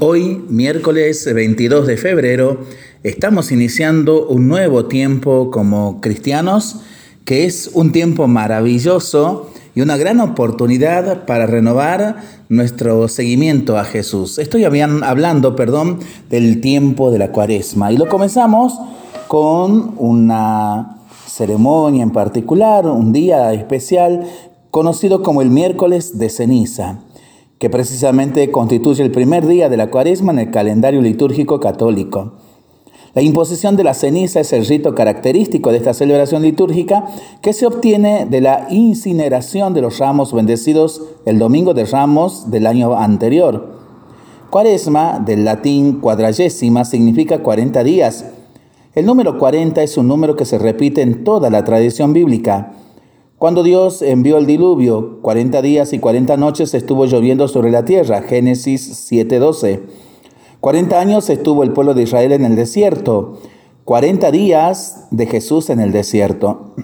Hoy, miércoles 22 de febrero, estamos iniciando un nuevo tiempo como cristianos, que es un tiempo maravilloso y una gran oportunidad para renovar nuestro seguimiento a Jesús. Estoy hablando, perdón, del tiempo de la cuaresma y lo comenzamos con una ceremonia en particular, un día especial conocido como el miércoles de ceniza, que precisamente constituye el primer día de la cuaresma en el calendario litúrgico católico. La imposición de la ceniza es el rito característico de esta celebración litúrgica que se obtiene de la incineración de los ramos bendecidos el domingo de ramos del año anterior. Cuaresma, del latín cuadragésima, significa 40 días. El número 40 es un número que se repite en toda la tradición bíblica. Cuando Dios envió el diluvio, 40 días y 40 noches estuvo lloviendo sobre la tierra, Génesis 7:12. 40 años estuvo el pueblo de Israel en el desierto, 40 días de Jesús en el desierto.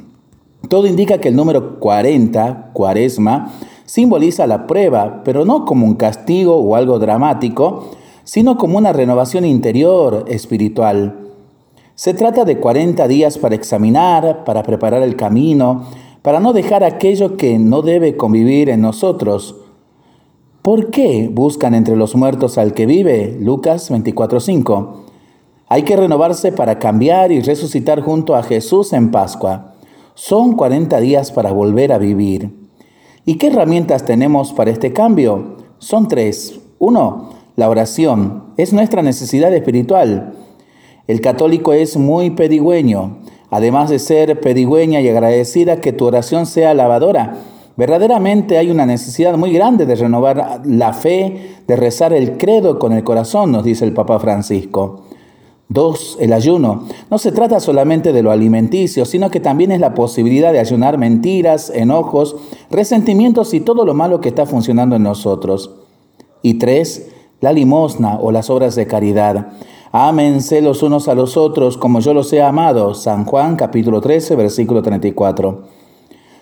Todo indica que el número 40, cuaresma, simboliza la prueba, pero no como un castigo o algo dramático, sino como una renovación interior, espiritual. Se trata de 40 días para examinar, para preparar el camino, para no dejar aquello que no debe convivir en nosotros. ¿Por qué buscan entre los muertos al que vive? Lucas 24:5. Hay que renovarse para cambiar y resucitar junto a Jesús en Pascua. Son 40 días para volver a vivir. ¿Y qué herramientas tenemos para este cambio? Son tres. Uno, la oración. Es nuestra necesidad espiritual. El católico es muy pedigüeño además de ser pedigüeña y agradecida, que tu oración sea lavadora. Verdaderamente hay una necesidad muy grande de renovar la fe, de rezar el credo con el corazón, nos dice el Papa Francisco. Dos, el ayuno. No se trata solamente de lo alimenticio, sino que también es la posibilidad de ayunar mentiras, enojos, resentimientos y todo lo malo que está funcionando en nosotros. Y tres, la limosna o las obras de caridad. Ámense los unos a los otros como yo los he amado. San Juan capítulo 13, versículo 34.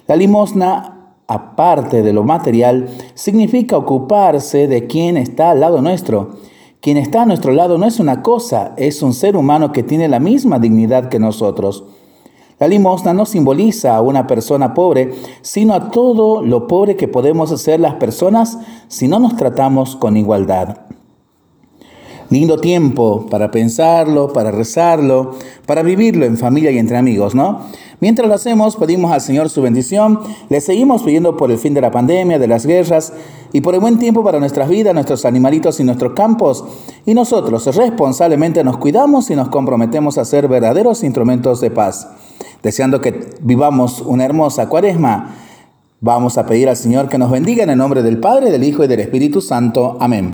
La limosna, aparte de lo material, significa ocuparse de quien está al lado nuestro. Quien está a nuestro lado no es una cosa, es un ser humano que tiene la misma dignidad que nosotros. La limosna no simboliza a una persona pobre, sino a todo lo pobre que podemos ser las personas si no nos tratamos con igualdad. Lindo tiempo para pensarlo, para rezarlo, para vivirlo en familia y entre amigos, ¿no? Mientras lo hacemos, pedimos al Señor su bendición, le seguimos pidiendo por el fin de la pandemia, de las guerras y por el buen tiempo para nuestras vidas, nuestros animalitos y nuestros campos. Y nosotros responsablemente nos cuidamos y nos comprometemos a ser verdaderos instrumentos de paz. Deseando que vivamos una hermosa cuaresma, vamos a pedir al Señor que nos bendiga en el nombre del Padre, del Hijo y del Espíritu Santo. Amén.